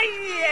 Iya.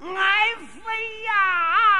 爱妃呀！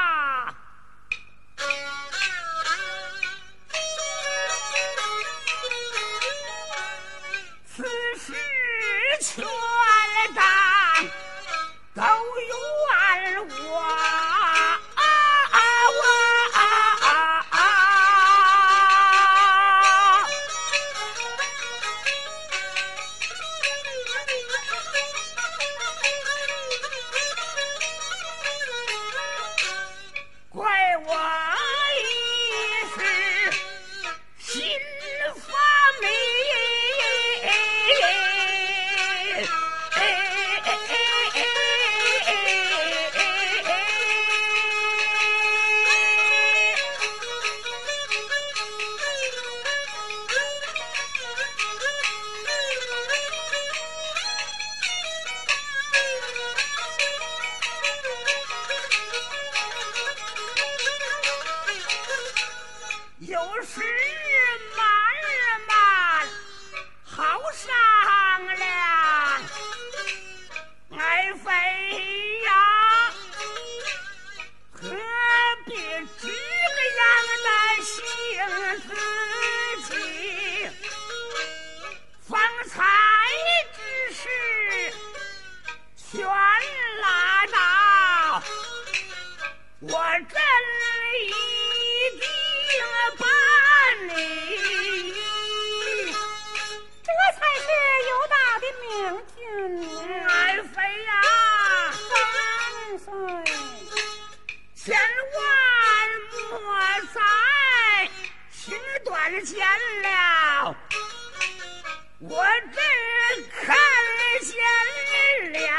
见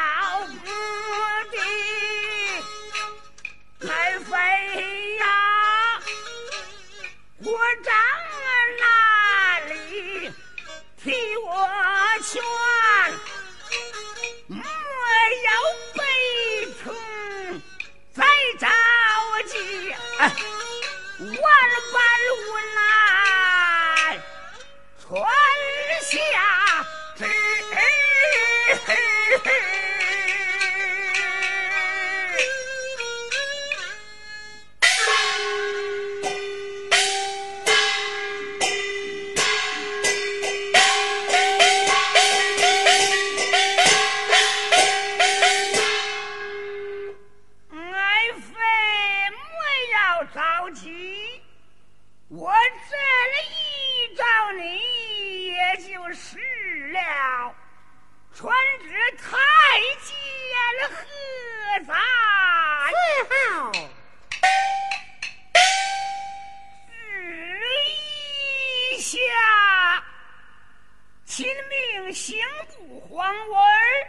命刑部黄文儿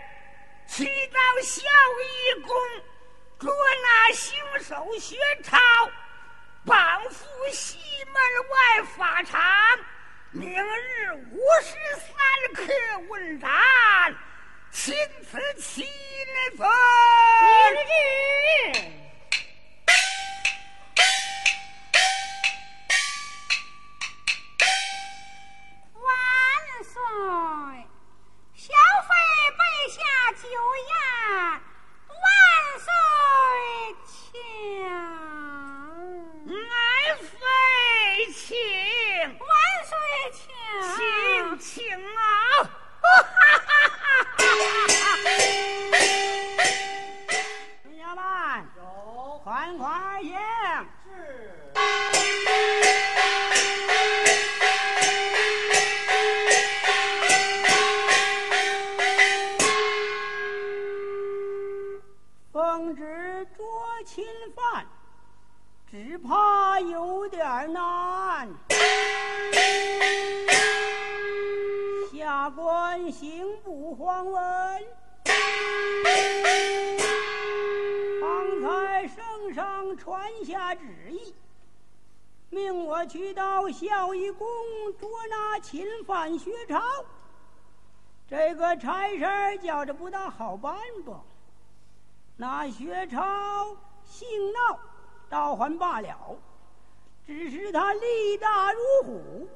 去到孝义宫捉拿凶手薛超，绑赴西门外法场。明日五时三刻问斩，钦此钦罪。明日。万岁！小妃备下酒宴，万岁请。爱妃请，万岁请。请请啊！旨意，命我去到孝义宫捉拿侵犯薛超。这个差事儿觉着不大好办吧？那薛超性闹，倒还罢了，只是他力大如虎，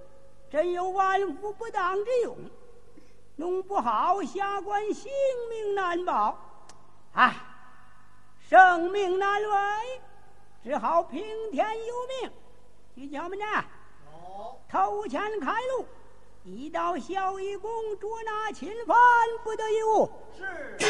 真有万夫不当之勇，弄不好下官性命难保。唉，生命难违，只好听天由命。军将们呐，头前开路，一到孝义宫捉拿侵犯，不得有误。今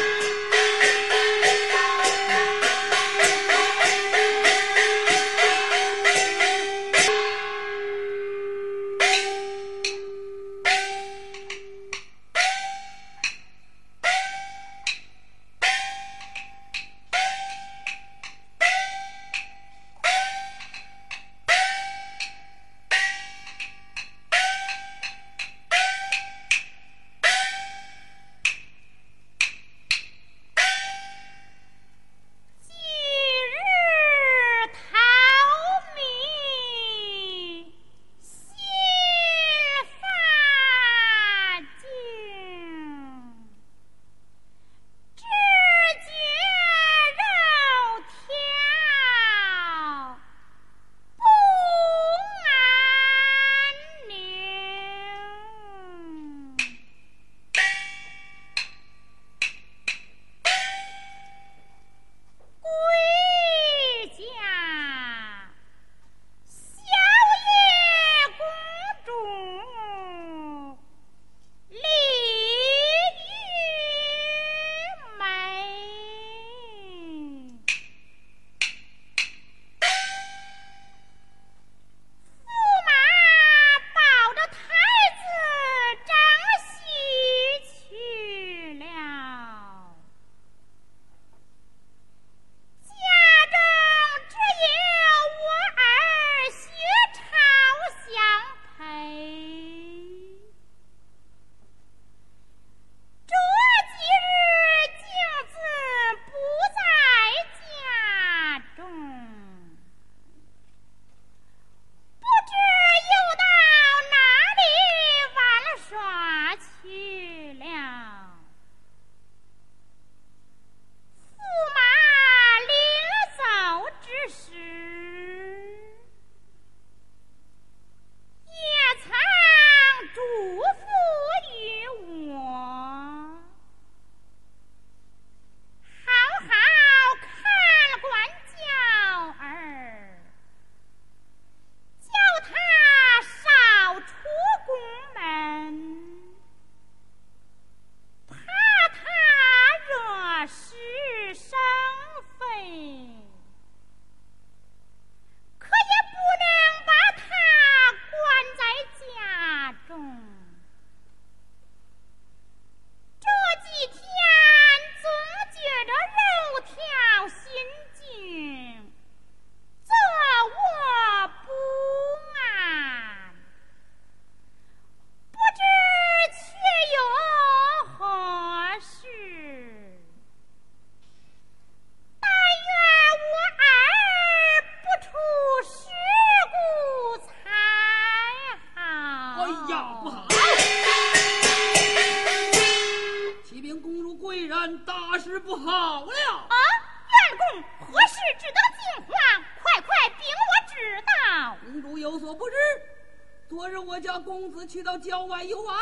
去到郊外游玩，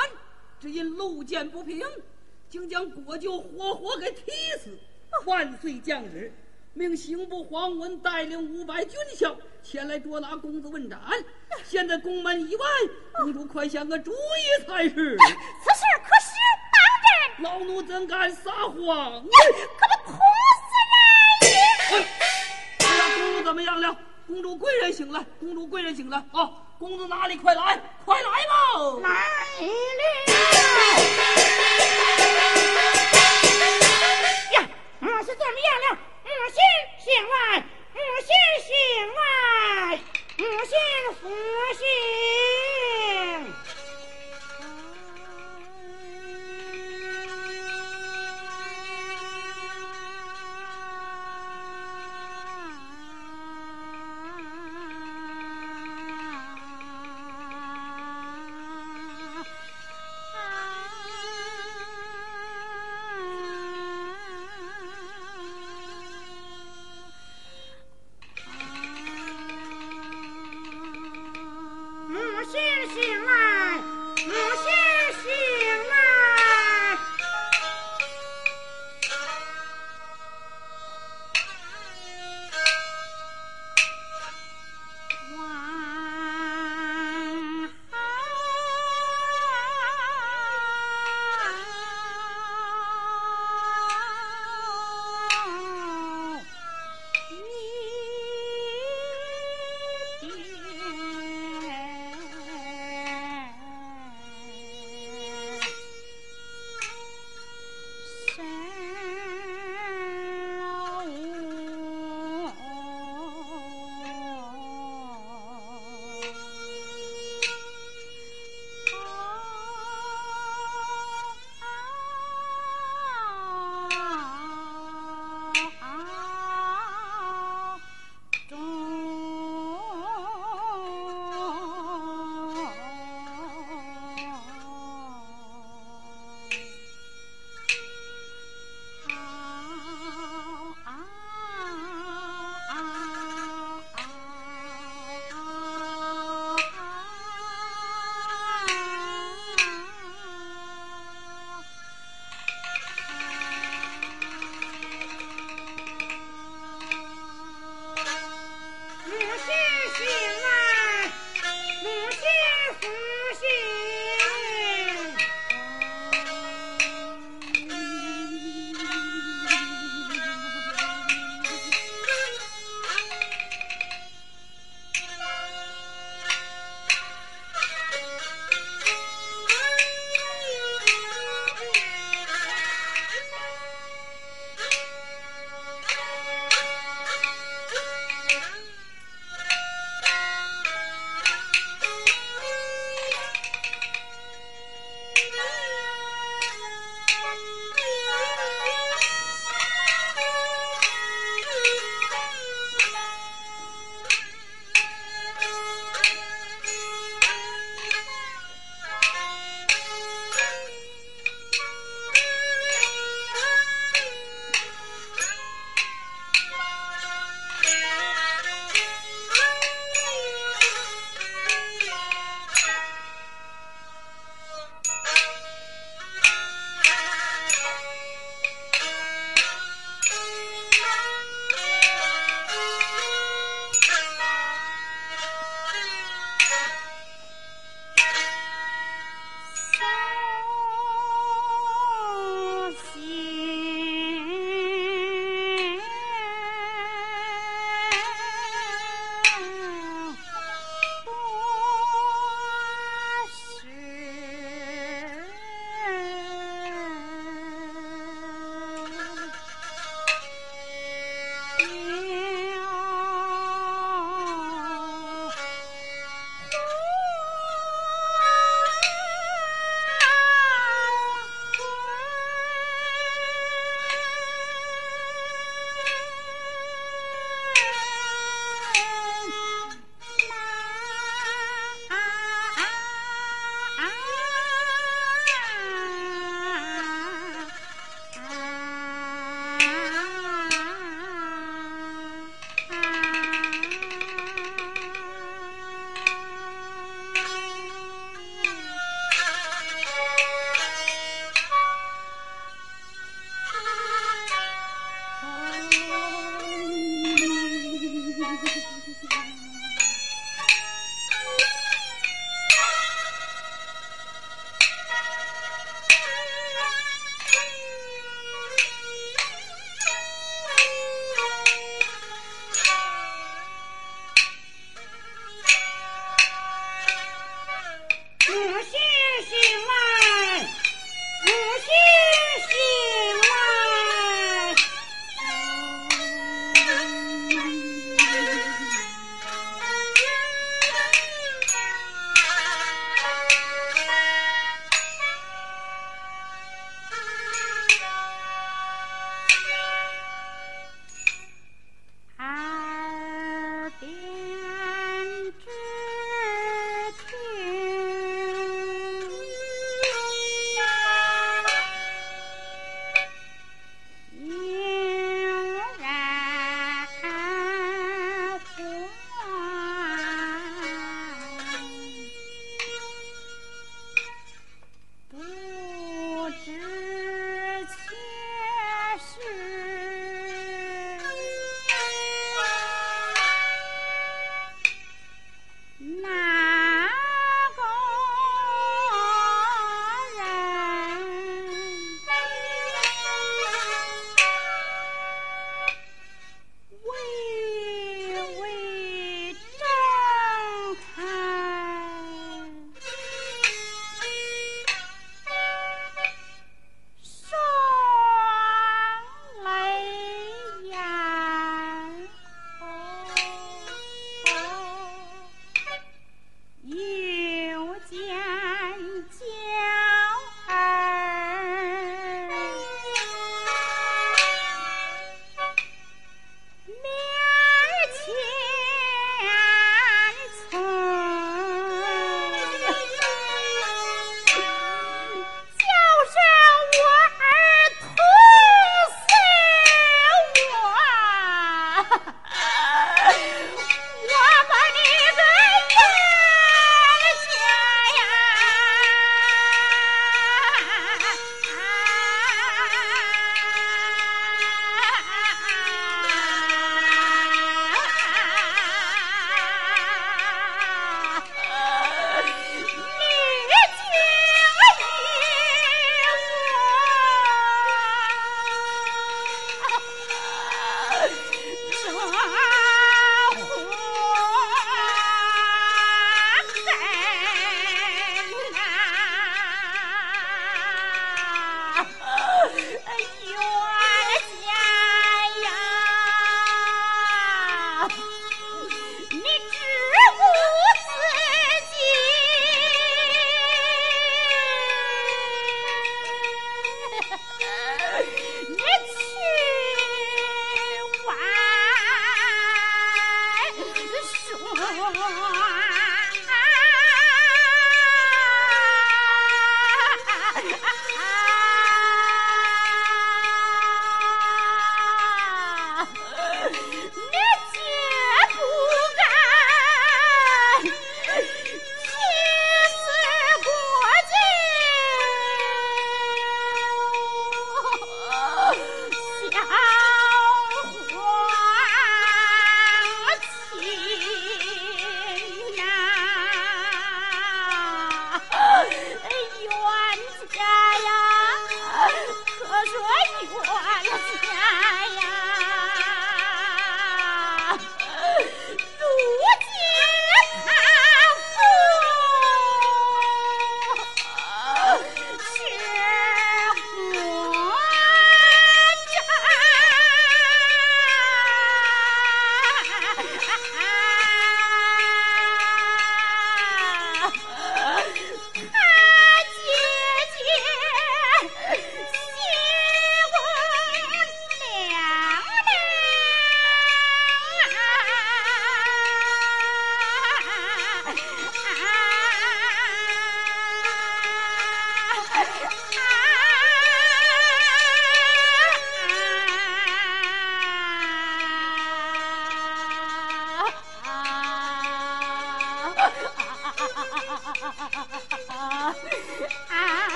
只因路见不平，竟将国舅活活给踢死。万岁降旨，命刑部黄文带领五百军校前来捉拿公子问斩。现在宫门以外，公主快想个主意才是。此事可是当真？老奴怎敢撒谎？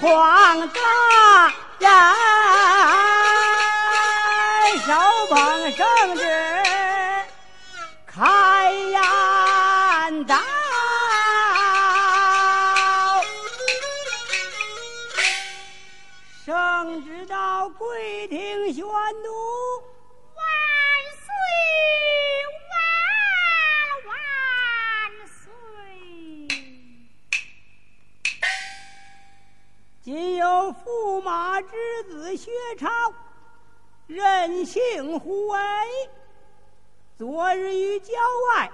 黄大人薛超，任性胡为。昨日于郊外，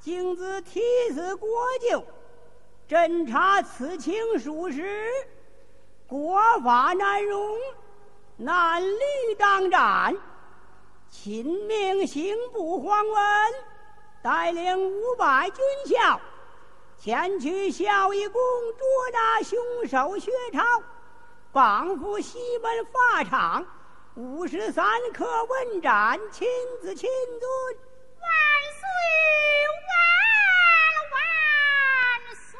竟自提死国舅，侦查此情属实，国法难容，难律当斩。秦命刑部黄文带领五百军校前去孝义宫捉拿凶手薛超。绑赴西门法场，五十三颗问斩，亲子亲尊，万岁万万岁！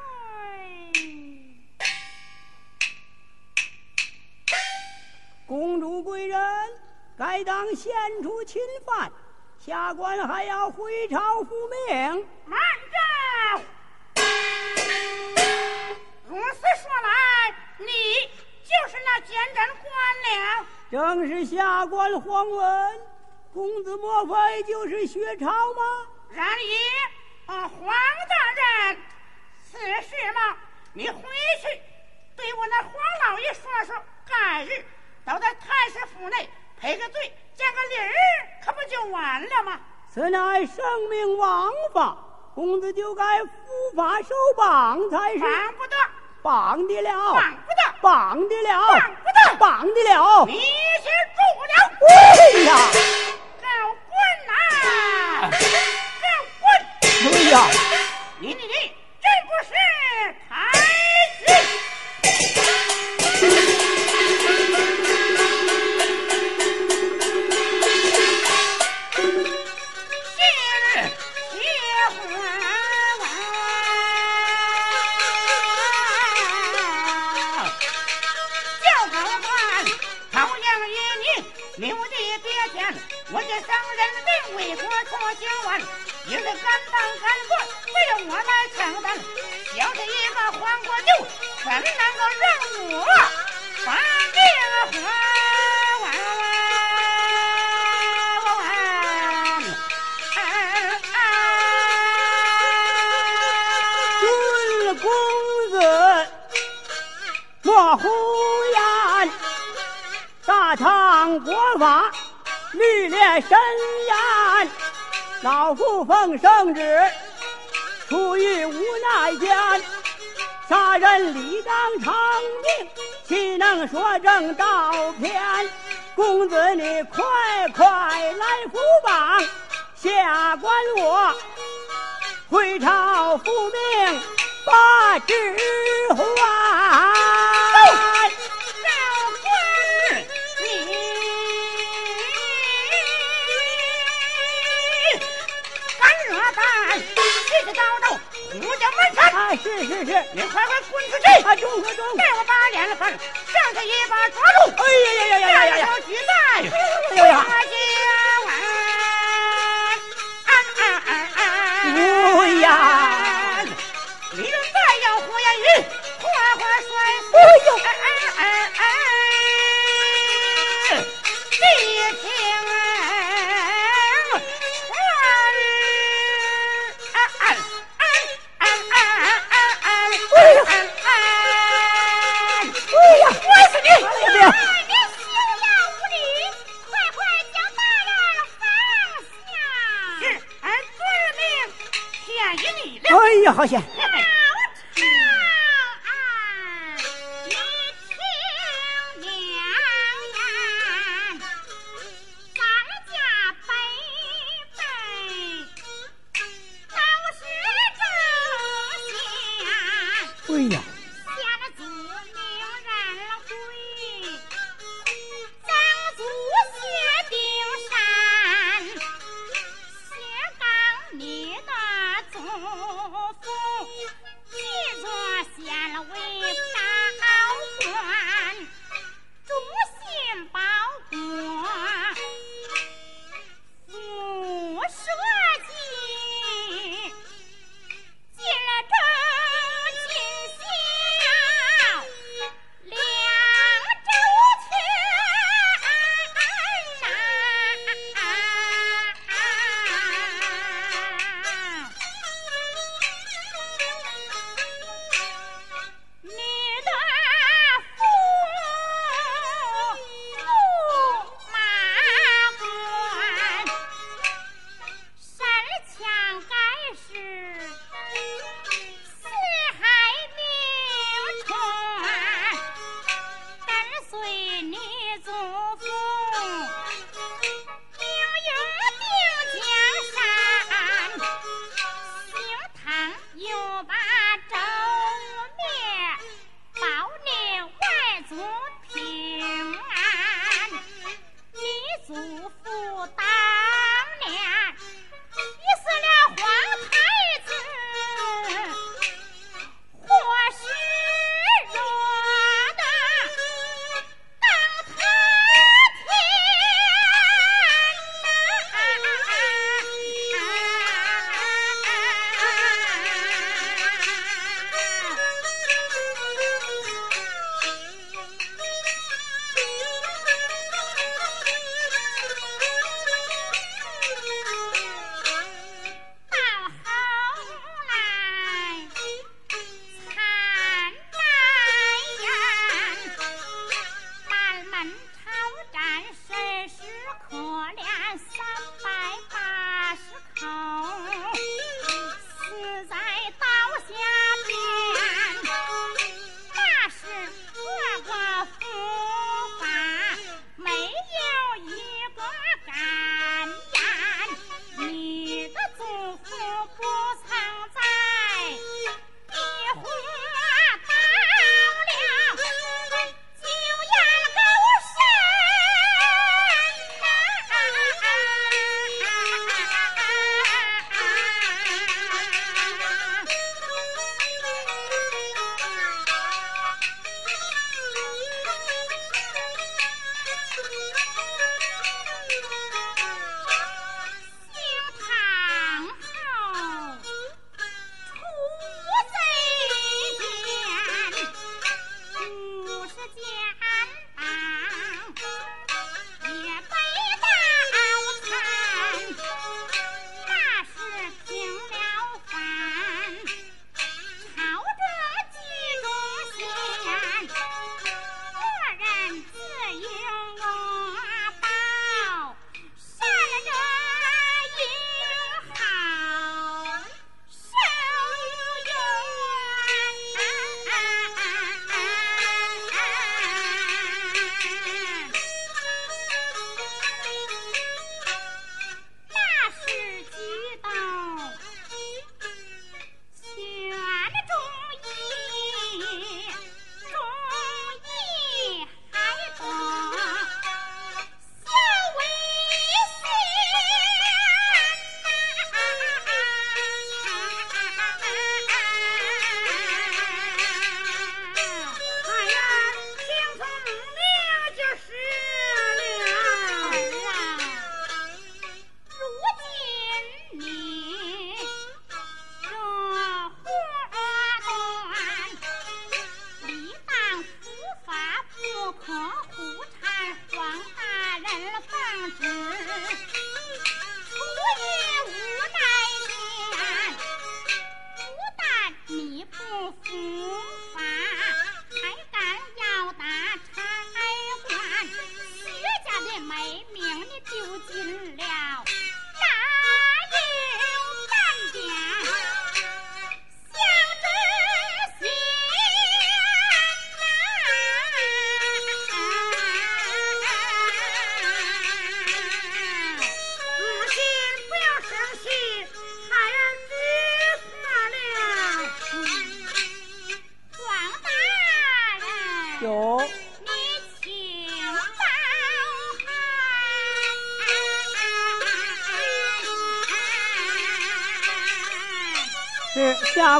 公主贵人，该当献出侵犯，下官还要回朝复命。慢站！如此说来，你。就是那奸臣官僚，正是下官黄文。公子莫非就是薛超吗？然也，啊，黄大人，此事嘛，你回去对我那黄老爷说说，改日到在太师府内赔个罪，见个理儿，可不就完了吗？此乃圣命王法，公子就该伏法受绑才是。绑不得，绑得了。棒的了，绑不得，的了，你是主了，哎呀！怎能够让我把命还？莫呼延，大唐国法律列森严，老夫奉圣旨，出狱无奈间。杀人理当偿命岂能说正道偏公子你快快来扶榜下官我回朝复命把君还赵官你敢惹战你去找找武家门啊，是是是，你快快滚出去！啊，中中中！待我把脸子翻，上下一把抓住！哎呀呀呀呀呀呀！小举来！哎呀呀呀！我家湾，乌鸦，里再要胡言语，快快摔！哎呦！好险！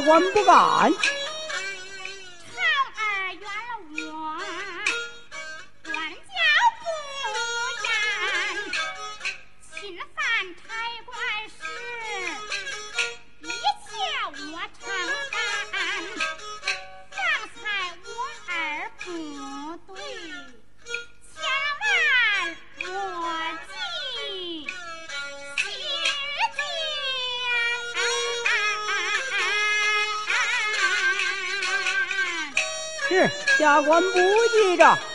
是下官不官不记着。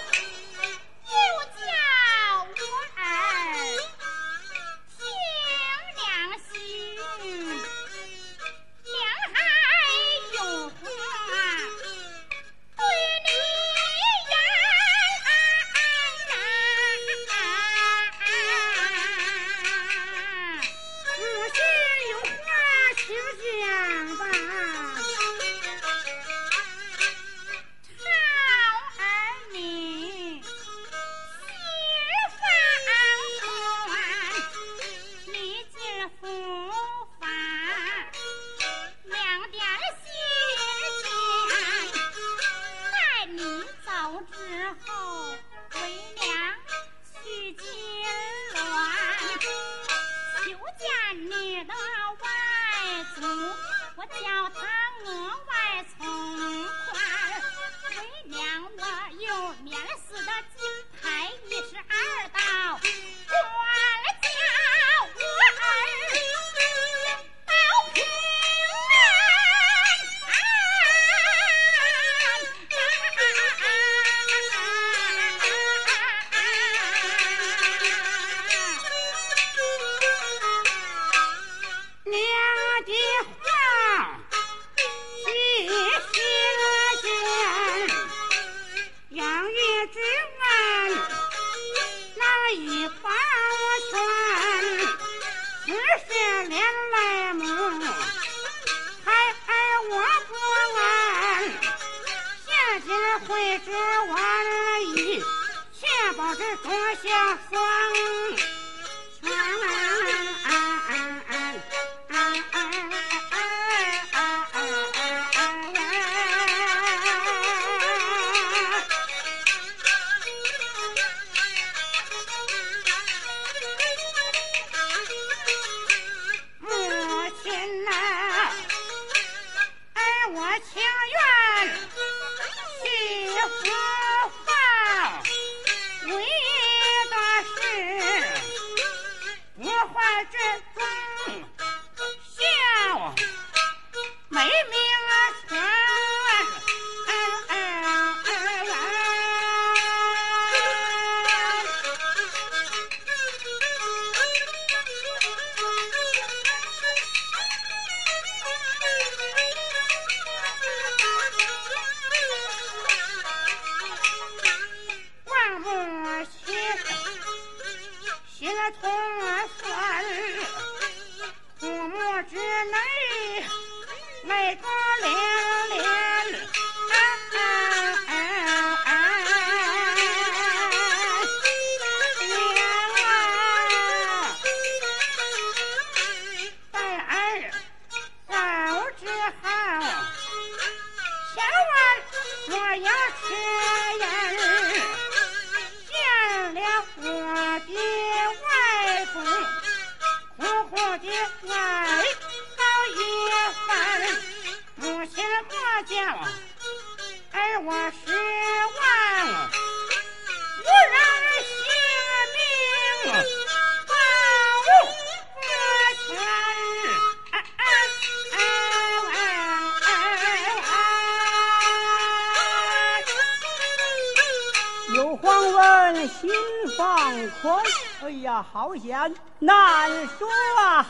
好险难说，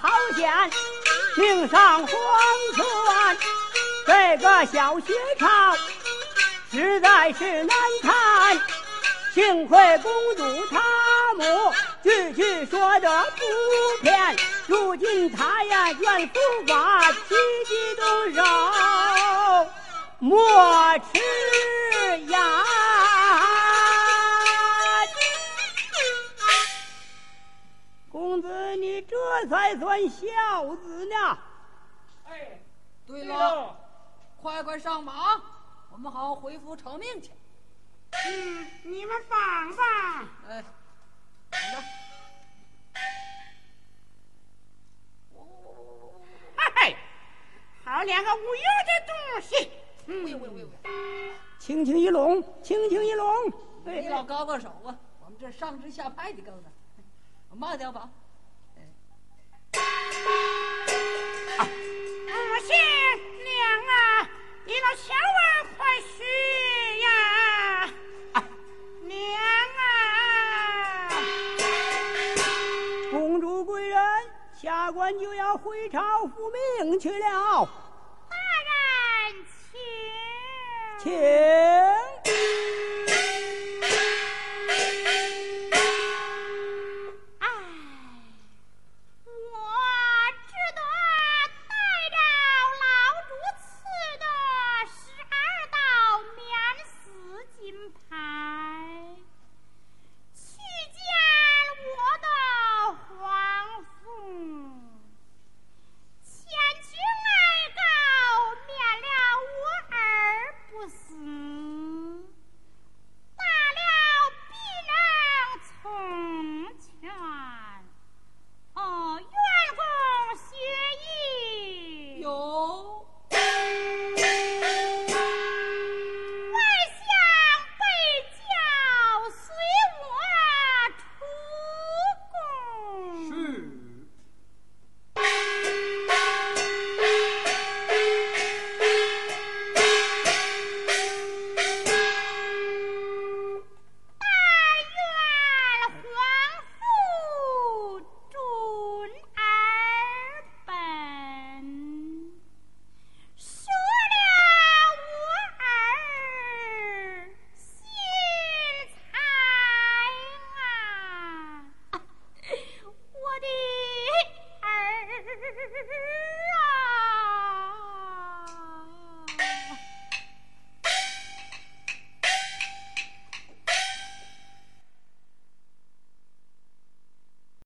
好险命丧黄泉。这个小学场实在是难谈。幸亏公主他母句句说的不偏，如今他呀愿伏法，奇迹动手莫才算孝子呢！哎，对了，快快上马，我们好回府朝命去。嗯，你们绑吧。哎，等着。嘿，好两个无用的东西！喂喂喂喂，轻轻一拢，轻轻一拢。哎你老高高手啊！我们这上肢下派的够呢。慢点吧。Thank you.